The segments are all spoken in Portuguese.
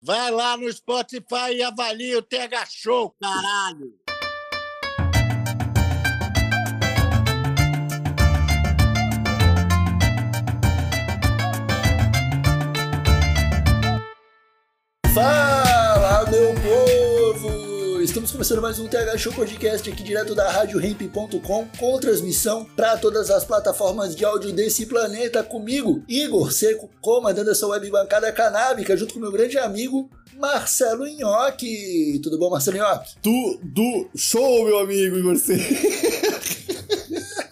Vai lá no Spotify e avalia o TH Show, caralho! Fala, começando mais um TH Show Podcast aqui direto da RadioRamp.com com transmissão para todas as plataformas de áudio desse planeta comigo, Igor Seco, comandando essa web bancada canábica, junto com meu grande amigo Marcelo Nhoque. Tudo bom, Marcelo Nhoque? Tudo show, meu amigo Igor C.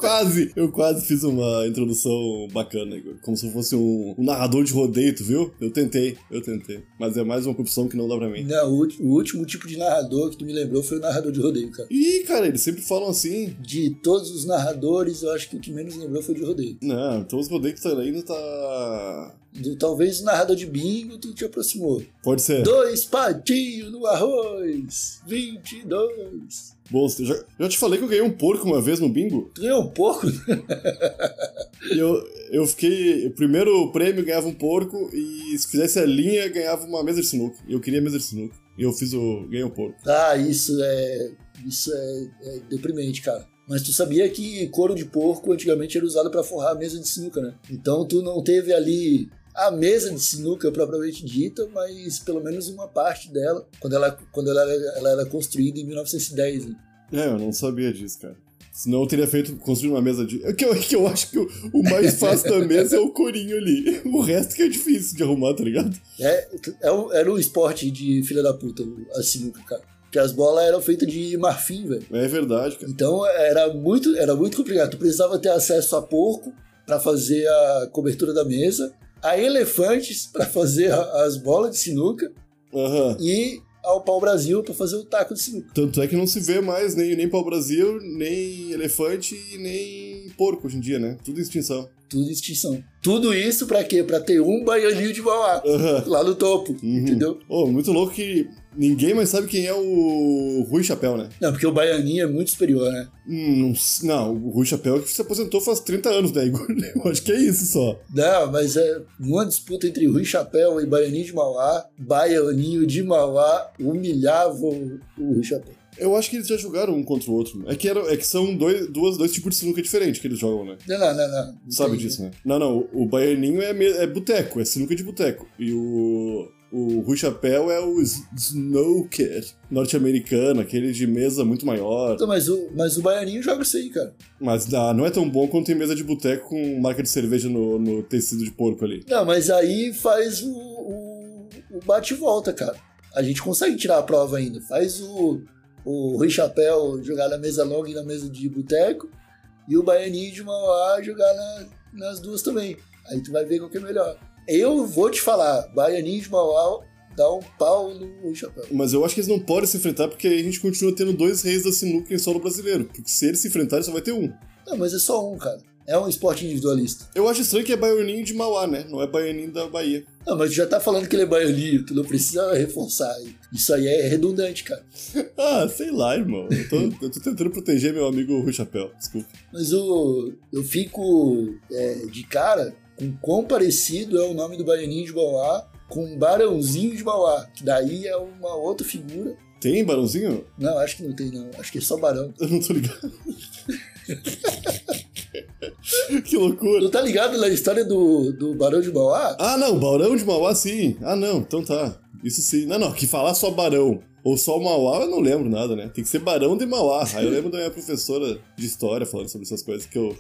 quase, eu quase fiz uma introdução bacana, Igor. Como se eu fosse um, um narrador de rodeio, tu viu? Eu tentei, eu tentei. Mas é mais uma profissão que não dá pra mim. Não, o, o último tipo de narrador que tu me lembrou foi o narrador de rodeio, cara. Ih, cara, eles sempre falam assim. De todos os narradores, eu acho que o que menos lembrou foi de rodeio. Não, todos os rodeios que tá ainda tá. Talvez o narrador de bingo tu te aproximou. Pode ser. Dois patinhos no arroz, 22. Bom, eu já, já te falei que eu ganhei um porco uma vez no bingo. Tu ganhou um pouco? E eu, eu fiquei. O primeiro prêmio ganhava um porco e se fizesse a linha ganhava uma mesa de sinuca. Eu queria mesa de sinuca. E eu fiz o. ganhei um porco. Ah, isso é. Isso é, é deprimente, cara. Mas tu sabia que couro de porco antigamente era usado pra forrar a mesa de sinuca, né? Então tu não teve ali a mesa de sinuca propriamente dita, mas pelo menos uma parte dela, quando ela, quando ela, era- ela era construída em 1910. Né? É, eu não sabia disso, cara. Senão eu teria feito, construído uma mesa de. É que eu, é que eu acho que o, o mais fácil da mesa é o corinho ali. O resto que é difícil de arrumar, tá ligado? É, é um- era um esporte de filha da puta, a sinuca, cara. Porque as bolas eram feitas de marfim, velho. É verdade, cara. Então era muito, era muito complicado. Tu precisava ter acesso a porco para fazer a cobertura da mesa, a elefantes para fazer as bolas de sinuca Aham. e ao pau Brasil para fazer o taco de sinuca. Tanto é que não se vê mais nem, nem pau-brasil, nem elefante e nem porco hoje em dia, né? Tudo em extinção. Tudo em extinção. Tudo isso para quê? Para ter um baianinho de Mauá Aham. lá no topo, Uhum. entendeu? Oh, muito louco que ninguém mais sabe quem é o Rui Chapéu, né? Não, porque o baianinho é muito superior, né? Hum, não, o Rui Chapéu que se aposentou faz 30 anos, né, Igor? Eu acho que é isso só. Não, mas é uma disputa entre Rui Chapéu e Baianinho de Mauá. Baianinho de Mauá humilhava o, Rui Chapéu. Eu acho que eles já jogaram um contra o outro. É que, era, é que são dois, duas, dois tipos de sinuca diferentes que eles jogam, né? Não, não, não, não. Sabe disso, né? Não, não. O, baianinho é, é boteco, é sinuca de boteco. E o, o Rui Chapéu é o snooker norte-americano, aquele de mesa muito maior. Então, mas o, mas o Baianinho joga isso aí, cara. Mas ah, não é tão bom quanto tem mesa de boteco com marca de cerveja no, no tecido de porco ali. Não, mas aí faz o, o, o bate e volta, cara. A gente consegue tirar a prova ainda. Faz o, o Rui Chapéu jogar na mesa longa e na mesa de boteco. E o Baianinho de Mauá jogar na- nas duas também. Aí tu vai ver qual que é melhor. Eu vou te falar, Baianinho de Mauá dá um pau no Rui Chapéu. Mas eu acho que eles não podem se enfrentar porque aí a gente continua tendo dois reis da sinuca em solo brasileiro. Porque se eles se enfrentarem, só vai ter um. Não, mas é só um, cara. É um esporte individualista. Eu acho estranho que é baianinho de Mauá, né? Não é baianinho da Bahia. Não, mas tu já tá falando que ele é baianinho, tu não precisa reforçar. Isso aí é redundante, cara. Ah, sei lá, irmão. Eu tô, eu tô tentando proteger meu amigo Rui Chapéu. Desculpa. Mas o, eu fico é, de cara com quão parecido é o nome do Baianinho de Mauá com Barãozinho de Mauá, que daí é uma outra figura. Tem barãozinho? Não, acho que não tem, não. Acho que é só Barão. Eu não tô ligado. que loucura. Tu tá ligado na história do, do Barão de Mauá? Ah, não, Barão de Mauá, sim. Ah, não, então tá. Isso sim. Não, não, que falar só Barão ou só Mauá, eu não lembro nada, né? Tem que ser Barão de Mauá. Aí eu lembro da minha professora de história falando sobre essas coisas que eu.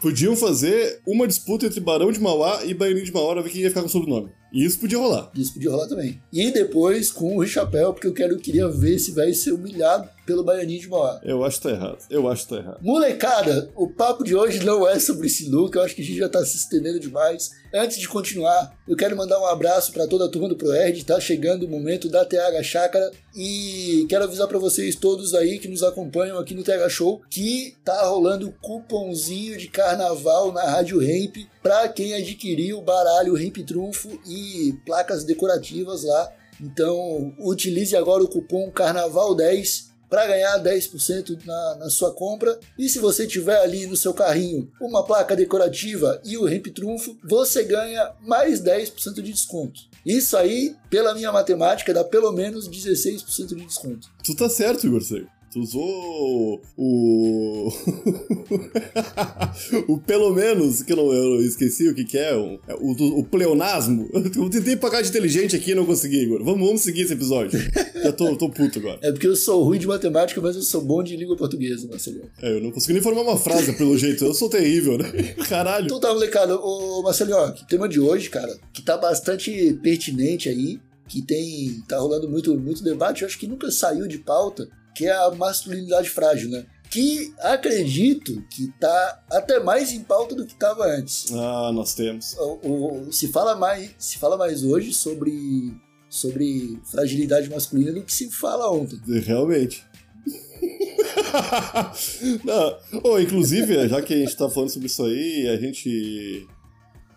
Podiam fazer uma disputa entre Barão de Mauá e Baianinho de Mauá pra ver quem ia ficar com o sobrenome. Isso podia rolar. Isso podia rolar também. E depois com o Chapéu, porque eu quero, queria ver esse velho ser humilhado pelo Baianinho de Mauá. Eu acho que tá errado. Eu acho que tá errado. Molecada, o papo de hoje não é sobre sinuca, eu acho que a gente já tá se estendendo demais. Antes de continuar, eu quero mandar um abraço para toda a turma do ProErd, tá chegando o momento da TH Chácara e quero avisar para vocês todos aí que nos acompanham aqui no TH Show que tá rolando cupomzinho de carnaval na Rádio Hemp para quem adquirir o baralho Hemp Trunfo e placas decorativas lá. Então, utilize agora o cupom Carnaval10 para ganhar 10% na, na sua compra. E se você tiver ali no seu carrinho uma placa decorativa e o Ramp Trunfo, você ganha mais 10% de desconto. Isso aí, pela minha matemática, dá pelo menos 16% de desconto. Tu tá certo, Igor Seco. Tu usou o. o pelo menos, que eu, não, eu esqueci o que, que é, o, o, o pleonasmo. Eu tentei pagar de inteligente aqui e não consegui, Igor. Vamos, vamos seguir esse episódio. Já tô, tô puto agora. É porque eu sou ruim de matemática, mas eu sou bom de língua portuguesa, Marcelinho. É, eu não consegui nem formar uma frase pelo jeito. Eu sou terrível, né? Caralho. Então tá, molecada. Ô, Marcelinho, ó, o tema de hoje, cara, que tá bastante pertinente aí, que tem. tá rolando muito, muito debate, eu acho que nunca saiu de pauta, que é a masculinidade frágil, né? Que acredito que tá até mais em pauta do que estava antes. Ah, nós temos. O, o, se, fala mais, se fala mais hoje sobre, sobre fragilidade masculina do que se fala ontem. Realmente. Não. Oh, inclusive, já que a gente tá falando sobre isso aí, a gente.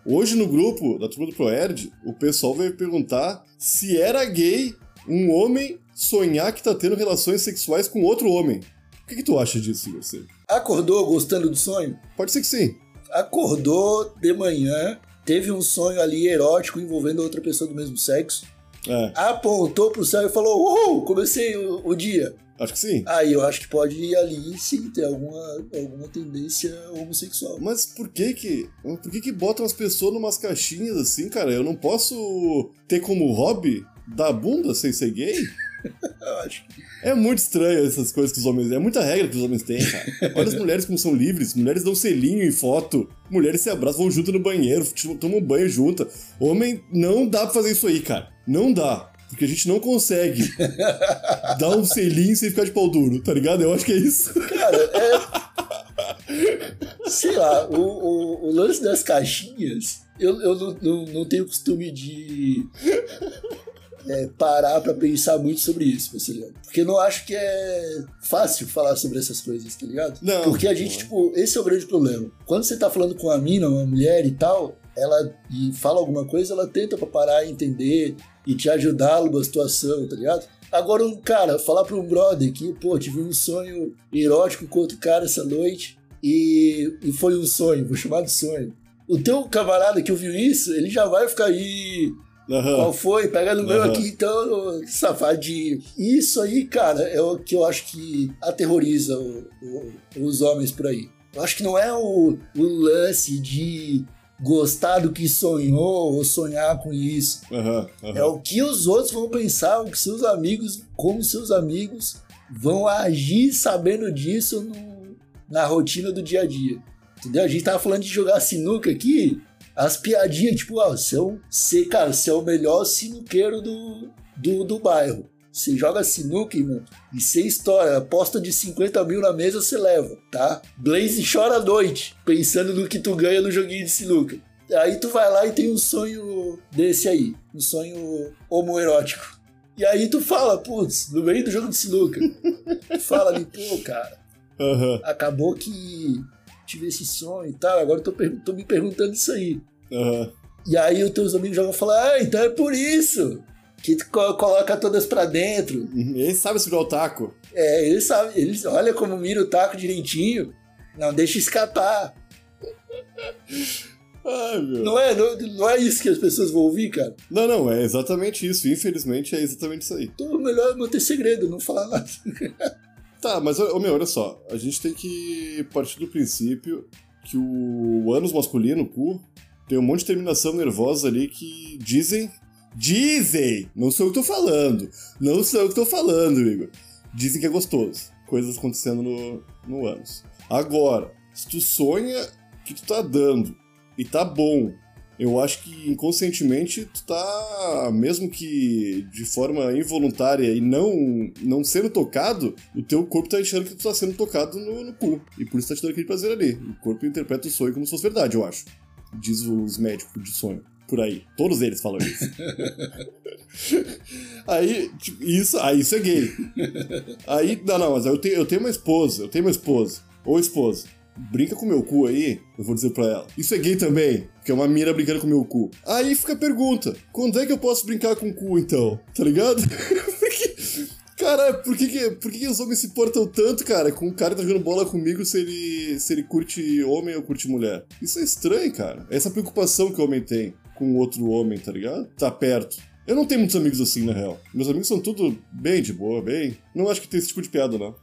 Hoje no grupo da turma do Proerd, o pessoal veio perguntar se era gay um homem sonhar que tá tendo relações sexuais com outro homem. O que, que tu acha disso, você? Acordou gostando do sonho? Pode ser que sim. Acordou de manhã, teve um sonho ali erótico envolvendo outra pessoa do mesmo sexo. É, Apontou pro céu e falou: Uhul, comecei o, o dia. acho que sim. Aí eu acho que pode ir ali sim ter alguma, alguma tendência homossexual. Mas por que que. Por que que botam as pessoas numas caixinhas assim, cara? Eu não posso ter como hobby dar bunda sem ser gay? É muito estranho essas coisas que os homens. É muita regra que os homens têm, cara. Olha as mulheres como são livres. Mulheres dão selinho em foto. Mulheres se abraçam, vão junto no banheiro, tomam banho junto. Homem, não dá pra fazer isso aí, cara. Não dá. Porque a gente não consegue dar um selinho sem ficar de pau duro, tá ligado? Eu acho que é isso. Cara, é. Sei lá, o, o, o lance das caixinhas, eu, eu não, não, não tenho costume de. É, parar pra pensar muito sobre isso, Marceliano. Porque não acho que é fácil falar sobre essas coisas, tá ligado? Não. Porque a gente, tipo, esse é o grande problema. Quando você tá falando com uma mina, uma mulher e tal, ela e fala alguma coisa, ela tenta pra parar e entender e te ajudar numa situação, tá ligado? Agora, um cara, falar pra um brother que, pô, tive um sonho erótico com outro cara essa noite e, e foi um sonho, vou chamar de sonho. O teu camarada que ouviu isso, ele já vai ficar aí. Aham. Qual foi? Pega no meu Aham. aqui, então, safadinho. Isso aí, cara, é o que eu acho que aterroriza o- o- os homens por aí. Eu acho que não é o, o lance de gostar do que sonhou ou sonhar com isso. Aham, aham. É o que os outros vão pensar, o que seus amigos, como seus amigos vão agir sabendo disso no- na rotina do dia a dia. Entendeu? A gente tava falando de jogar sinuca aqui, as piadinhas, tipo, ah, você é, o- você, cara, você é o melhor sinuqueiro do, do, do bairro. Você joga sinuca, irmão, e você estoura. Aposta de 50 mil na mesa, você leva, tá? Blaze chora à noite, pensando no que tu ganha no joguinho de sinuca. Aí tu vai lá e tem um sonho desse aí, um sonho homoerótico. E aí tu fala, putz, no meio do jogo de sinuca. tu fala ali, pô, cara, Aham, acabou que tive esse sonho e tal, agora eu tô, tô me perguntando isso aí. aham. E aí os teus amigos já vão falar, ah, então é por isso que tu co- coloca todas pra dentro. Ele sabe segurar o taco. É, eles sabem, eles olha como mira o taco direitinho, não deixa escapar. Ai, meu. Não é, não, não é isso que as pessoas vão ouvir, cara. Não, não, é exatamente isso. Infelizmente é exatamente isso aí. Então melhor manter segredo, não falar nada. Tá, mas ô, meu, olha só. A gente tem que partir do princípio que o ânus masculino, o cu, tem um monte de terminação nervosa ali que dizem. Dizem! Não sou eu que tô falando. Não sou eu que tô falando, Igor. Dizem que é gostoso. Coisas acontecendo no, no ânus. Agora, se tu sonha que tu tá dando e tá bom eu acho que inconscientemente tu tá, mesmo que de forma involuntária e não, não sendo tocado, o teu corpo tá achando que tu tá sendo tocado no, no cu. E por isso tá te dando aquele prazer ali. O corpo interpreta o sonho como se fosse verdade, eu acho. Diz os médicos de sonho. Por aí. Todos eles falam isso. aí, tipo, isso, aí isso é gay. Aí, não, não, mas eu tenho, eu tenho uma esposa, eu tenho uma esposa. Ou esposa brinca com meu cu aí, eu vou dizer pra ela. Isso é gay também, porque é uma mira brincando com meu cu. Aí fica a pergunta: quando é que eu posso brincar com o cu então? Tá ligado? porque, cara, por que, que, por que, que os homens se portam tanto, cara, com o cara que tá jogando bola comigo se ele, se ele curte homem ou curte mulher? Isso é estranho, cara. Essa preocupação que o homem tem com outro homem, tá ligado? Tá perto. Eu não tenho muitos amigos assim, na real. Meus amigos são tudo bem de boa, bem. Não acho que tem esse tipo de piada, não.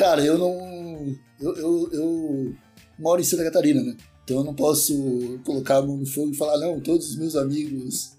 Cara, eu não. Eu, eu, eu moro em Santa Catarina, né? Então eu não posso colocar a mão no fogo e falar, não, todos os meus amigos.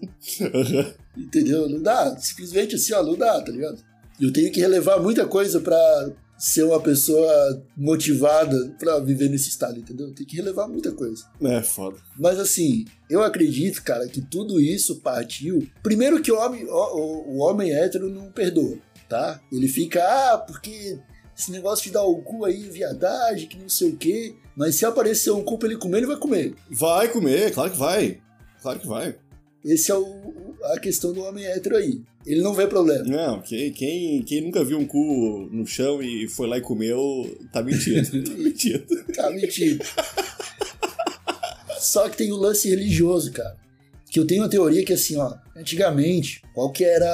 Entendeu? Não dá. Simplesmente assim, ó, não dá, tá ligado? Eu tenho que relevar muita coisa pra ser uma pessoa motivada pra viver nesse estado, entendeu? Tem que relevar muita coisa. É, foda. Mas assim, eu acredito, cara, que tudo isso partiu. Primeiro que o homem, o, o homem hétero não perdoa, tá? Ele fica, ah, porque esse negócio de dar o cu aí, viadagem, que não sei o quê. Mas se aparecer um cu pra ele comer, ele vai comer. Vai comer, claro que vai. Claro que vai. Esse é o, a questão do homem hétero aí. Ele não vê problema. Não, quem, quem, quem nunca viu um cu no chão e foi lá e comeu, tá mentindo. tá mentindo. tá mentindo. Só que tem o lance religioso, cara. Que eu tenho uma teoria que assim, ó, antigamente, qual que era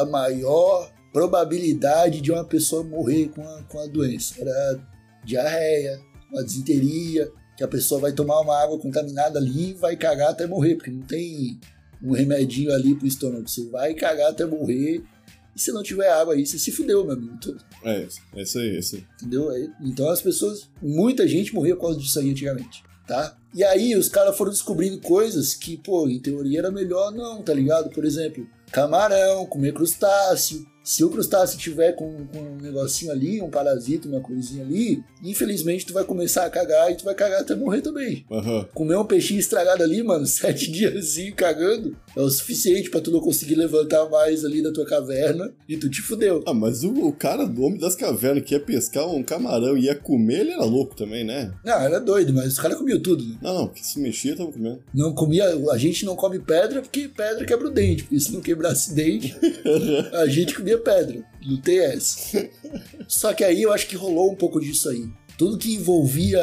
a maior probabilidade de uma pessoa morrer com a, com a doença. Era diarreia, uma disenteria, que a pessoa vai tomar uma água contaminada ali e vai cagar até morrer, porque não tem um remedinho ali pro estômago. Você vai cagar até morrer e se não tiver água aí, você se fudeu, meu amigo. É, é isso aí, é isso aí. Entendeu? Então as pessoas, muita gente morria por causa disso aí antigamente, tá? E aí os caras foram descobrindo coisas que, pô, em teoria era melhor não, tá ligado? Por exemplo, camarão, comer crustáceo, se o crustáceo tiver com, com, um negocinho ali, um parasita, uma coisinha ali, infelizmente tu vai começar a cagar e tu vai cagar até morrer também. Uhum. Comer um peixinho estragado ali, mano, sete dias cagando, é o suficiente para tu não conseguir levantar mais ali da tua caverna e tu te fudeu. Ah, mas o, o cara do homem das cavernas que ia pescar um camarão e ia comer, ele era louco também, né? Não, era doido, mas os caras comiam tudo. Né? Não, não, porque se mexia, tava comendo. Não comia, a gente não come pedra porque pedra quebra o dente, porque se não quebrasse dente, a gente comia pedra. Não tem essa. Só que aí eu acho que rolou um pouco disso aí. Tudo que envolvia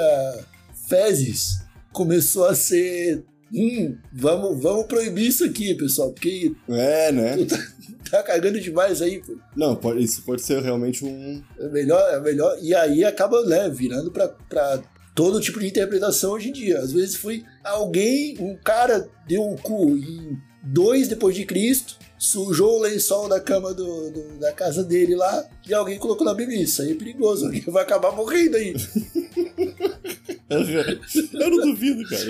fezes começou a ser. Hum, vamos, vamos proibir isso aqui, pessoal, porque. É, né? Tá, tá, cagando demais aí, pô. Não, pode, isso pode ser realmente um. É melhor, é melhor. E aí acaba, né, virando pra, pra todo tipo de interpretação hoje em dia. Às vezes foi alguém, um cara deu o cu em 2 depois de Cristo, sujou o lençol da cama do, do, da casa dele lá e alguém colocou na Bíblia. Isso aí é perigoso, alguém vai acabar morrendo aí. Eu não duvido, cara.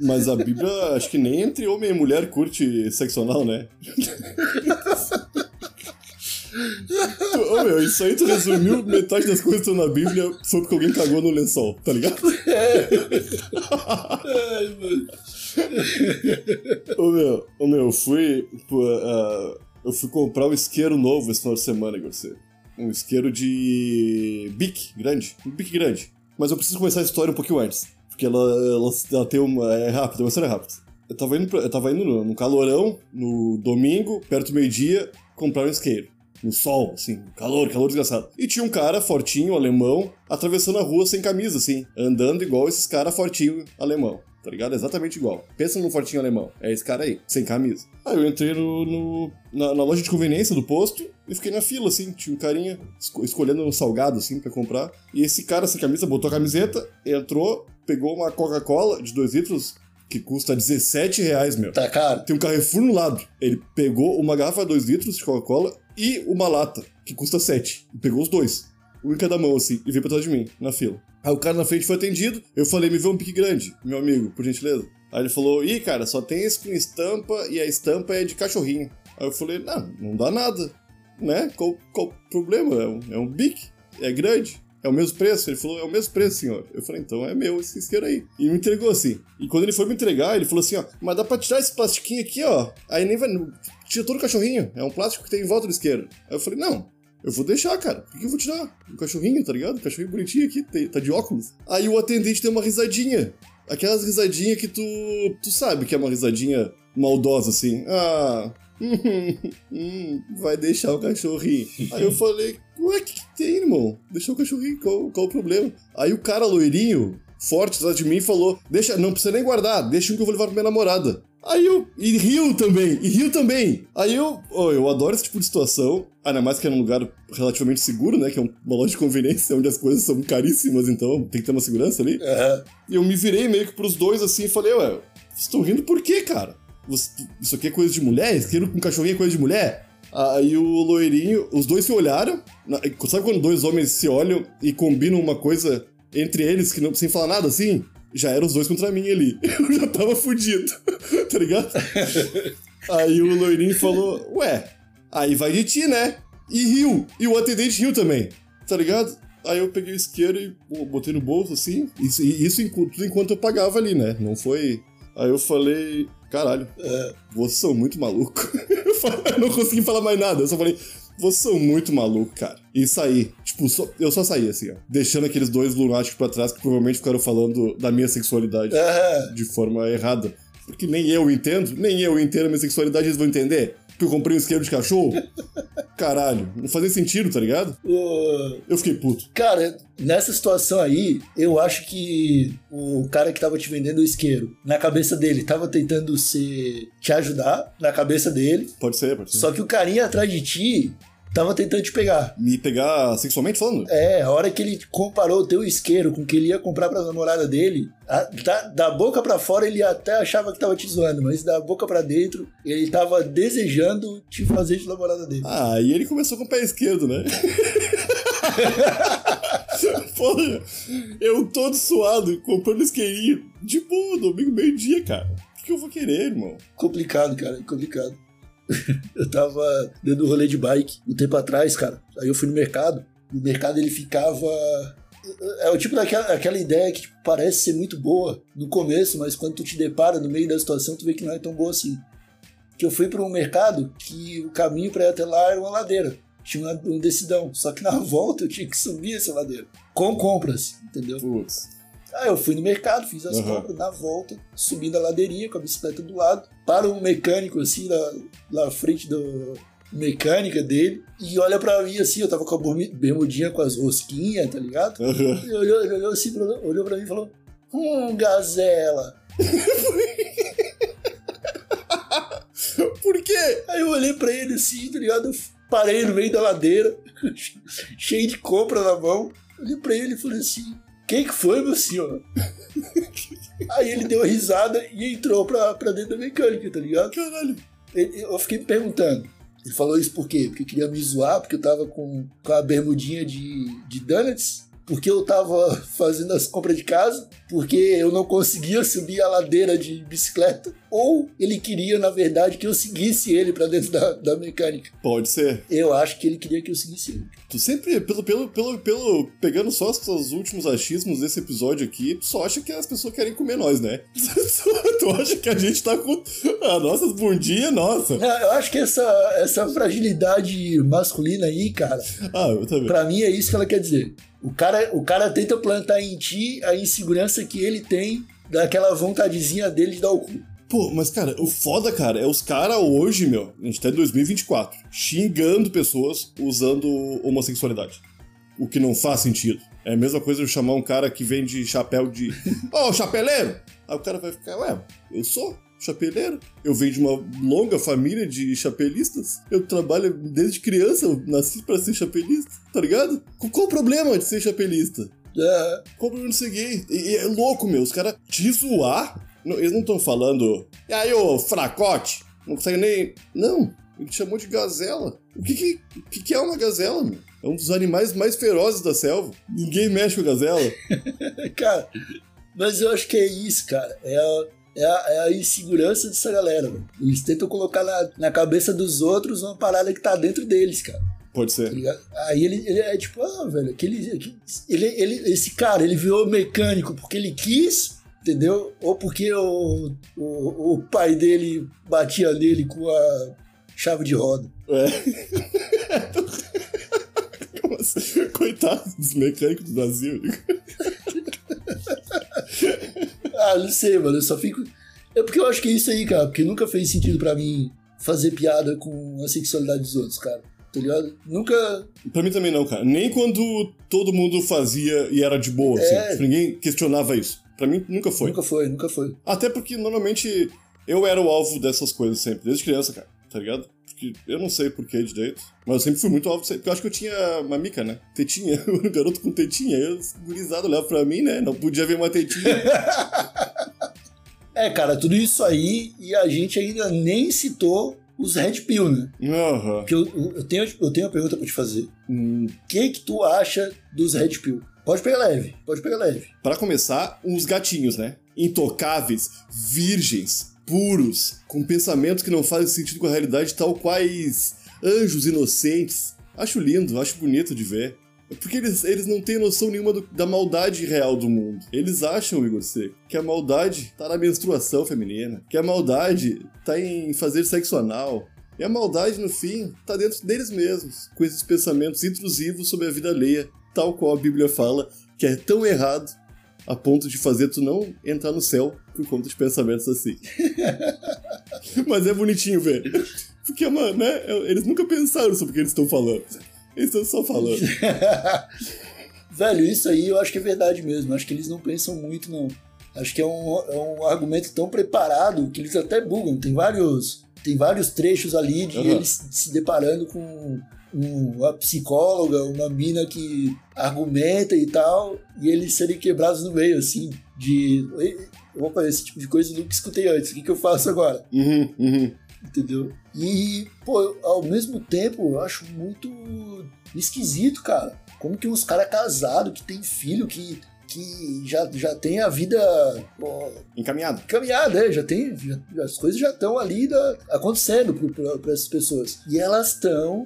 Mas a Bíblia, acho que nem entre homem e mulher curte sexo anal, né? Ô meu, isso aí tu resumiu metade das coisas que estão na Bíblia foi porque alguém cagou no lençol, tá ligado? É. Ai, mano. ô meu, ô meu, eu fui. Uh, eu fui comprar um isqueiro novo esse final de semana, você. Um isqueiro de. bic grande. Um bic grande. Mas eu preciso começar a história um pouquinho antes. Porque ela, ela, ela tem uma. É rápida, uma história rápida. Eu tava indo, eu tava indo no calorão, no domingo, perto do meio-dia, comprar um isqueiro no sol, assim, calor, calor desgraçado. E tinha um cara fortinho, alemão, atravessando a rua sem camisa, assim, andando igual esses caras fortinho alemão tá ligado? Exatamente igual. Pensa num fortinho alemão. É esse cara aí, sem camisa. Aí eu entrei no, no na, na, loja de conveniência do posto e fiquei na fila, assim. Tinha um carinha esco escolhendo um salgado, assim, pra comprar. E esse cara sem camisa botou a camiseta, entrou, pegou uma Coca-Cola de 2 litros, que custa 17 reais, meu. Tá caro. Tem um Carrefour no lado. Ele pegou uma garrafa de 2 litros de Coca-Cola e uma lata, que custa 7. E pegou os dois. Um em cada mão, assim, e veio pra trás de mim, na fila. Aí o cara na frente foi atendido, eu falei, me vê um pique grande, meu amigo, por gentileza. Aí ele falou, ih, cara, só tem esse com estampa e a estampa é de cachorrinho. Aí eu falei, não, não dá nada, né? Qual, qual o problema? É um, é um bique, é grande. É o mesmo preço? Ele falou, é o mesmo preço, senhor. Eu falei, então é meu esse isqueiro aí. E me entregou assim. E quando ele foi me entregar, ele falou assim, ó, mas dá pra tirar esse plastiquinho aqui, ó. Aí nem vai. Tira todo o cachorrinho. É um plástico que tem em volta do isqueiro. Aí eu falei, não, eu vou deixar, cara. Por que eu vou tirar? O cachorrinho, tá ligado? O cachorrinho bonitinho aqui, tá de óculos. Aí o atendente deu uma risadinha. Aquelas risadinhas que tu. Tu sabe que é uma risadinha maldosa, assim. Ah. hum, hum, vai deixar o cachorrinho. Aí eu falei, ué, o que, que tem, irmão? Deixa o cachorrinho, qual, qual o problema? Aí o cara loirinho, forte atrás de mim, falou: Deixa, não precisa nem guardar, deixa um que eu vou levar pra minha namorada. Aí eu. E riu também, e riu também. Aí eu. oh, eu adoro esse tipo de situação. Ainda mais que é num lugar relativamente seguro, né? Que é um- uma loja de conveniência onde as coisas são caríssimas, então tem que ter uma segurança ali. Aham. E eu me virei meio que pros dois assim e falei, ué, vocês estão rindo por quê, cara? Isso aqui é coisa de mulher? Isqueiro com cachorrinho é coisa de mulher? Aí o loirinho, os dois se olharam. Sabe quando dois homens se olham e combinam uma coisa entre eles que não sem falar nada assim? Já eram os dois contra mim ali. Eu já tava fudido, tá ligado? Aí o loirinho falou, ué, aí vai de ti, né? E riu. E o atendente riu também, tá ligado? Aí eu peguei o isqueiro e botei no bolso, assim. Isso, isso enqu- tudo enquanto eu pagava ali, né? Não foi... Aí eu falei, caralho, vocês são muito maluco. eu não consegui falar mais nada, eu só falei... Vocês são muito maluco, cara. E saí. Tipo, só- eu só saí assim, ó. Deixando aqueles dois lunáticos pra trás que provavelmente ficaram falando da minha sexualidade de forma errada. Porque nem eu entendo, nem eu entendo a minha sexualidade, eles vão entender. Que eu comprei um isqueiro de cachorro? Caralho, não fazia sentido, tá ligado? O- Eu fiquei puto. Cara, nessa situação aí, eu acho que o cara que tava te vendendo o isqueiro, na cabeça dele, tava tentando se te ajudar, na cabeça dele. Pode ser, pode ser. Só que o carinha atrás de ti tava tentando te pegar. Me pegar sexualmente falando? É, a hora que ele comparou o teu isqueiro com o que ele ia comprar pra namorada dele, a- da, da boca pra fora ele até achava que tava te zoando, mas da boca pra dentro ele tava desejando te fazer de namorada dele. Ah, e ele começou com o pé esquerdo, né? Porra, eu todo suado, comprando isqueirinho. De boa, domingo, meio-dia, cara. O que, que eu vou querer, irmão? Complicado, cara, complicado. eu tava dando um rolê de bike um tempo atrás, cara. Aí eu fui no mercado. No mercado ele ficava. É o tipo daquela aquela ideia que tipo, parece ser muito boa no começo, mas quando tu te depara no meio da situação, tu vê que não é tão boa assim. Que eu fui para um mercado que o caminho para ir até lá era uma ladeira. Tinha um decidão. Só que na volta eu tinha que subir essa ladeira. Com compras, entendeu? Putz. Aí eu fui no mercado, fiz as Uhum. compras, na volta, subindo a ladeirinha com a bicicleta do lado, para um mecânico assim, na, na frente do mecânica dele, e olha pra mim assim, eu tava com a bermu- bermudinha com as rosquinhas, tá ligado? Aham. E olhou, olhou assim, pra, olhou pra mim e falou, hum, gazela. Por quê? Aí eu olhei pra ele assim, tá ligado? Eu parei no meio da ladeira, cheio de compra na mão, olhei pra ele e falei assim, quem que foi, meu senhor? Aí ele deu uma risada e entrou pra, pra dentro da mecânica, tá ligado? Caralho. Ele- eu fiquei me perguntando. Ele falou isso por quê? Porque queria me zoar, porque eu tava com, com a bermudinha de, de donuts, porque eu tava fazendo as compras de casa, porque eu não conseguia subir a ladeira de bicicleta, ou ele queria, na verdade, que eu seguisse ele pra dentro da, da mecânica. Pode ser. Eu acho que ele queria que eu seguisse ele. Tu sempre, pelo, pelo, pelo, pelo, pegando só os teus últimos achismos desse episódio aqui, tu só acha que as pessoas querem comer nós, né? tu acha que a gente tá com as nossas bundinhas, nossa. Não, eu acho que essa, essa fragilidade masculina aí, cara, Ah, eu também. Pra mim é isso que ela quer dizer. O cara, o cara tenta plantar em ti a insegurança que ele tem daquela vontadezinha dele de dar o cu. Pô, mas cara, o foda, cara, é os caras hoje, meu, a gente tá em 2024, xingando pessoas usando homossexualidade. O que não faz sentido. É a mesma coisa eu chamar um cara que vende chapéu de. Ô, chapeleiro! Aí o cara vai ficar, ué, eu sou chapeleiro. Eu venho de uma longa família de chapelistas. Eu trabalho desde criança, eu nasci pra ser chapelista, tá ligado? Qual qual o problema de ser chapelista? É, Qual o problema de ser gay? E, e é louco, meu. Os caras te zoar. não- eles não estão falando. E aí, ô fracote? Não consegue nem. Não. Ele chamou de gazela. O que que, que que é uma gazela, meu? É um dos animais mais ferozes da selva. Ninguém mexe com a gazela. cara, mas eu acho que é isso, cara. É a, é a, é a insegurança dessa galera. Eles tentam colocar na, na cabeça dos outros uma parada que tá dentro deles, cara. Pode tá ser. ligado? Aí ele, ele é tipo, ah, velho, aquele, ele, ele, esse cara, ele virou mecânico porque ele quis, entendeu? Ou porque o, o, o pai dele batia nele com a chave de roda. Como assim? Coitado dos mecânicos do Brasil. Ah, não sei, mano, eu só fico. É porque eu acho que é isso aí, cara, porque nunca fez sentido pra mim fazer piada com a sexualidade dos outros, cara. Tá ligado? Nunca. Pra mim também não, cara. Nem quando todo mundo fazia e era de boa, assim. É. Tipo, Ninguém questionava isso. Pra mim, nunca foi. Nunca foi, nunca foi. Até porque, normalmente, eu era o alvo dessas coisas sempre, desde criança, cara. Tá ligado? Porque eu não sei porquê direito. Mas eu sempre fui muito alvo, porque eu acho que eu tinha mamica, né? Tetinha. Um garoto com tetinha. Aí os gurizados olhavam pra mim, né? Não podia ver uma tetinha. É, cara, tudo isso aí e a gente ainda nem citou os Red Pill, né? Aham. Porque eu, eu, tenho, eu tenho uma pergunta pra te fazer. Hum, O que que tu acha dos Red Pill? Pode pegar leve, pode pegar leve. Pra começar, uns gatinhos, né? Intocáveis, virgens, puros, com pensamentos que não fazem sentido com a realidade, tal quais anjos inocentes. Acho lindo, acho bonito de ver. Porque eles, eles não têm noção nenhuma do- da maldade real do mundo. Eles acham, Igor Seco, que a maldade tá na menstruação feminina, que a maldade tá em fazer sexo anal. E a maldade, no fim, tá dentro deles mesmos, com esses pensamentos intrusivos sobre a vida alheia, tal qual a Bíblia fala, que é tão errado a ponto de fazer tu não entrar no céu por conta de pensamentos assim. Mas é bonitinho ver. Porque, mano, né? Eles nunca pensaram sobre o que eles estão falando. Eles estão só falando. Velho, isso aí eu acho que é verdade mesmo. Acho que eles não pensam muito, não. Acho que é um, é um argumento tão preparado que eles até bugam. Tem vários, tem vários trechos ali de Aham. eles se deparando com um- uma psicóloga, uma mina que argumenta e tal, e eles serem quebrados no meio, assim, de. Opa, esse tipo de coisa eu nunca escutei antes. O que, que eu faço agora? Uhum, uhum. entendeu? E, pô, ao mesmo tempo, eu acho muito esquisito, cara. Como que uns caras casados, que tem filho, que, que já, já tem a vida pô, Encaminhado. caminhada, né? já tem, já- as coisas já estão ali da- acontecendo para essas pessoas. E elas estão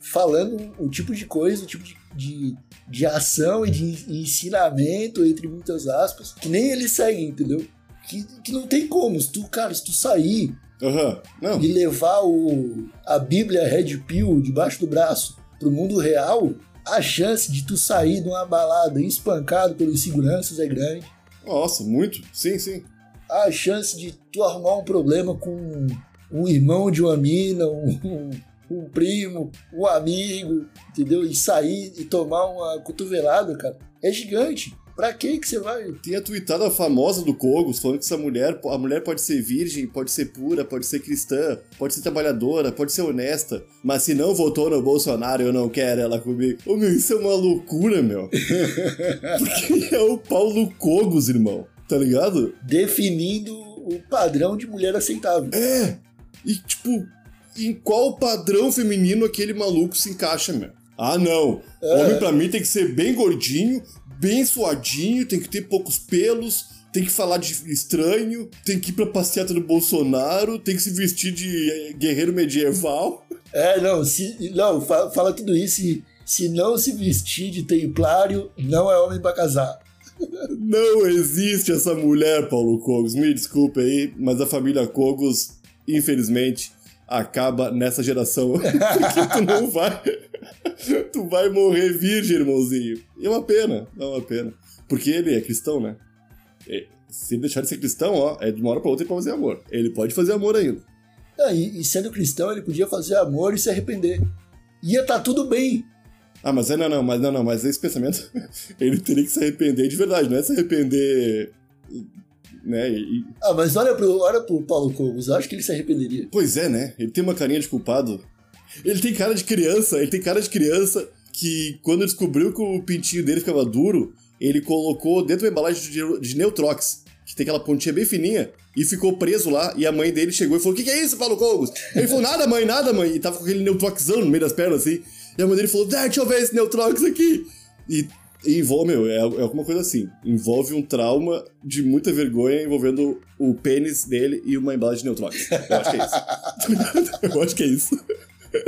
falando o tipo de coisa, o tipo de, de, de ação e de en- ensinamento, entre muitas aspas, que nem eles seguem, entendeu? Que, que não tem como. Se tu, cara, se tu sair Aham. Não. e levar o, a Bíblia Red Pill debaixo do braço pro mundo real, a chance de tu sair de uma balada espancado pelos seguranças é grande. Nossa, muito. Sim, sim. A chance de tu arrumar um problema com um irmão de uma mina, um, um, um primo, um amigo, entendeu? E sair e tomar uma cotovelada, cara, é gigante. Pra que que você vai? Tem a tweetada famosa do Kogos falando que essa mulher, a mulher pode ser virgem, pode ser pura, pode ser cristã, pode ser trabalhadora, pode ser honesta, mas se não votou no Bolsonaro, eu não quero ela comigo. Ô meu, isso é uma loucura, meu. Porque é o Paulo Cogos, irmão. Tá ligado? Definindo o padrão de mulher aceitável. É! E tipo, em qual padrão feminino aquele maluco se encaixa, meu? Ah, não. É. Homem pra mim tem que ser bem gordinho, bem suadinho, tem que ter poucos pelos, tem que falar de estranho, tem que ir pra passeata do Bolsonaro, tem que se vestir de eh, guerreiro medieval. É, não, se, não fa- fala tudo isso e se não se vestir de templário, não é homem pra casar. Não existe essa mulher, Paulo Cogos. Me desculpe aí, mas a família Cogos, infelizmente, acaba nessa geração que tu não vai. Tu vai morrer virgem, irmãozinho. E é uma pena, é uma pena. Porque ele é cristão, né? E se ele deixar de ser cristão, ó, é de uma hora pra outra ele pode fazer amor. Ele pode fazer amor ainda. Ah, e, e sendo cristão, ele podia fazer amor e se arrepender. Ia tá tudo bem. Ah, mas é, não, não, mas não, não, mas esse pensamento, ele teria que se arrepender de verdade, não é se arrepender, né, e, Ah, mas olha pro, olha pro Paulo Cogos, acho que ele se arrependeria. Pois é, né? Ele tem uma carinha de culpado. Ele tem cara de criança, ele tem cara de criança que quando descobriu que o pintinho dele ficava duro, ele colocou dentro da embalagem de, de Neutrox, que tem aquela pontinha bem fininha, e ficou preso lá, e a mãe dele chegou e falou, o que, que é isso, Paulo Cogos? Ele falou, nada mãe, nada mãe, e tava com aquele Neutroxão no meio das pernas, assim, e a mãe dele falou, "Dá, deixa eu ver esse Neutrox aqui. E, e envolve, meu, é, é alguma coisa assim, envolve um trauma de muita vergonha envolvendo o pênis dele e uma embalagem de Neutrox. Eu acho que é isso. Eu acho que é isso.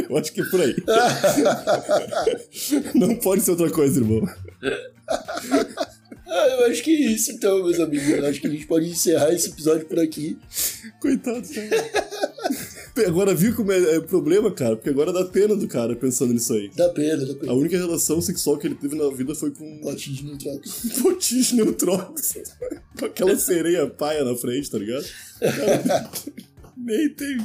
Eu acho que é por aí. Não pode ser outra coisa, irmão. Ah, eu acho que é isso então, meus amigos. Eu acho que a gente pode encerrar esse episódio por aqui. Coitado, cara. Agora viu como é, é problema, cara? Porque agora dá pena do cara pensando nisso aí. Dá pena, dá A pena. única relação sexual que ele teve na vida foi com Potinho de Neutrox. potinho de Neutrox. com aquela sereia paia na frente, tá ligado? Cara, nem tem.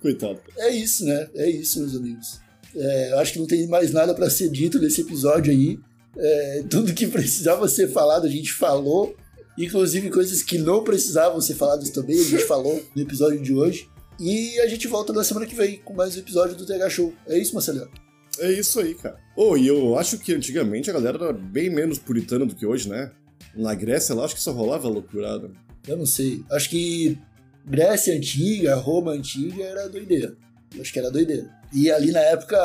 Coitado. É isso, né? É isso, meus amigos. É, eu acho que não tem mais nada pra ser dito nesse episódio aí. É, tudo que precisava ser falado a gente falou. Inclusive coisas que não precisavam ser faladas também a gente falou no episódio de hoje. E a gente volta na semana que vem com mais um episódio do TH Show. É isso, Marcelo? É isso aí, cara. Oh, e eu acho que antigamente a galera era bem menos puritana do que hoje, né? Na Grécia lá, acho que só rolava loucurada. Eu não sei. Acho que Grécia Antiga, Roma Antiga era doideira. Eu acho que era doideira. E ali na época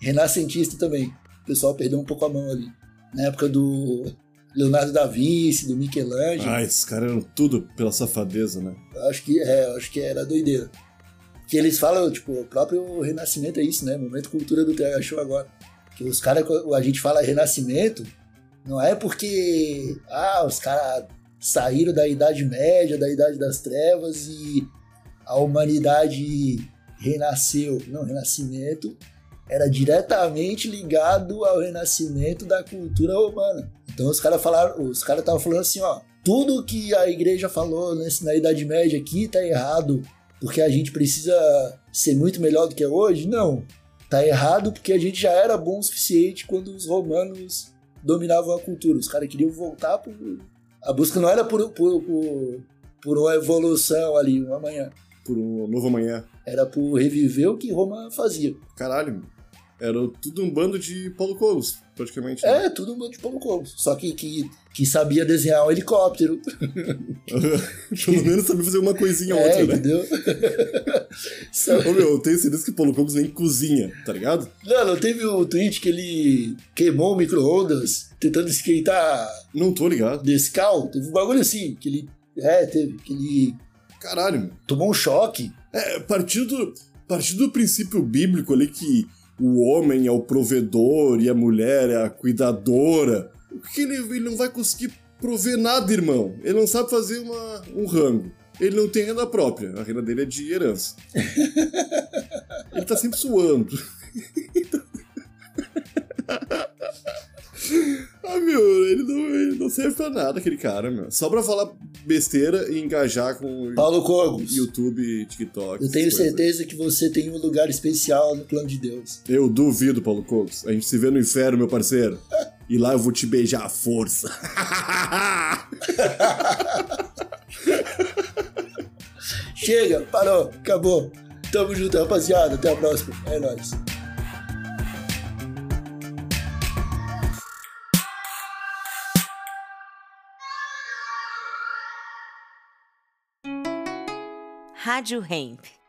renascentista também. O pessoal perdeu um pouco a mão ali. Na época do Leonardo da Vinci, do Michelangelo. Ah, esses caras eram tudo pela safadeza, né? Eu acho que é, eu acho que era doideira. Que eles falam, tipo, o próprio renascimento é isso, né? Momento cultura do TH Show agora. Que os caras, a gente fala renascimento, não é porque ah, os caras saíram da Idade Média, da Idade das Trevas e a humanidade renasceu. Não, renascimento era diretamente ligado ao renascimento da cultura romana. Então os caras falaram, os caras estavam falando assim, ó, tudo que a igreja falou nesse, na Idade Média aqui tá errado, porque a gente precisa ser muito melhor do que é hoje? Não. Tá errado porque a gente já era bom o suficiente quando os romanos dominavam a cultura. Os caras queriam voltar por. A busca não era por, por, por, por uma evolução ali, um amanhã. Por um novo amanhã. Era por reviver o que Roma fazia. Caralho, era tudo um bando de Paulo Colos, praticamente. né? É, tudo um bando de Paulo Coelho. Só que, que, que sabia desenhar um helicóptero. Pelo menos sabia fazer uma coisinha ou é, outra, né? entendeu? Ô meu, eu tenho certeza que Paulo Colos nem cozinha, tá ligado? Não, não teve o tweet que ele queimou o micro-ondas tentando esquentar Não tô ligado. Descal? Teve um bagulho assim, que ele. É, teve. Que ele Caralho, meu. tomou um choque. É, partindo do, partindo do princípio bíblico ali que o homem é o provedor e a mulher é a cuidadora, o que ele, ele não vai conseguir prover nada, irmão? Ele não sabe fazer uma, um rango. Ele não tem renda própria, a renda dele é de herança. ele tá sempre suando. ah, meu, ele não, ele não serve pra nada, aquele cara, meu. Só pra falar besteira e engajar com Paulo Cogos. YouTube, TikTok. Eu tenho coisas. certeza que você tem um lugar especial no plano de Deus. Eu duvido, Paulo Cogos. A gente se vê no inferno, meu parceiro. E lá eu vou te beijar à força. Chega, parou, acabou. Tamo junto, rapaziada. Até a próxima. É nóis. Rádio Hemp.